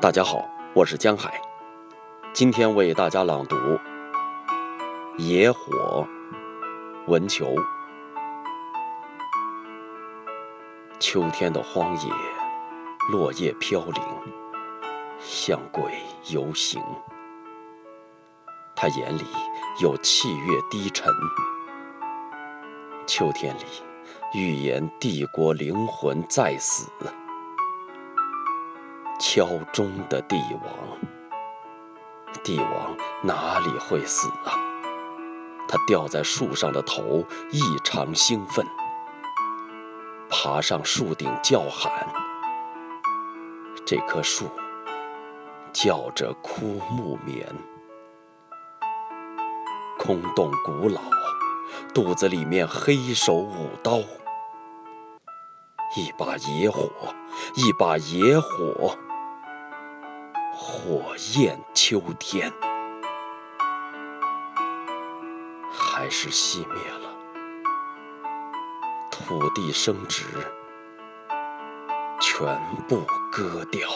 大家好，我是江海，今天为大家朗读《野火》文球。秋天的荒野，落叶飘零，像鬼游行。他眼里有气跃低沉。秋天里，预言帝国灵魂在死。敲钟的帝王，帝王哪里会死啊？他吊在树上的头异常兴奋，爬上树顶叫喊。这棵树叫着枯木棉，空洞古老，肚子里面黑手舞刀，一把野火，一把野火。火焰秋天，还是熄灭了。土地升值，全部割掉。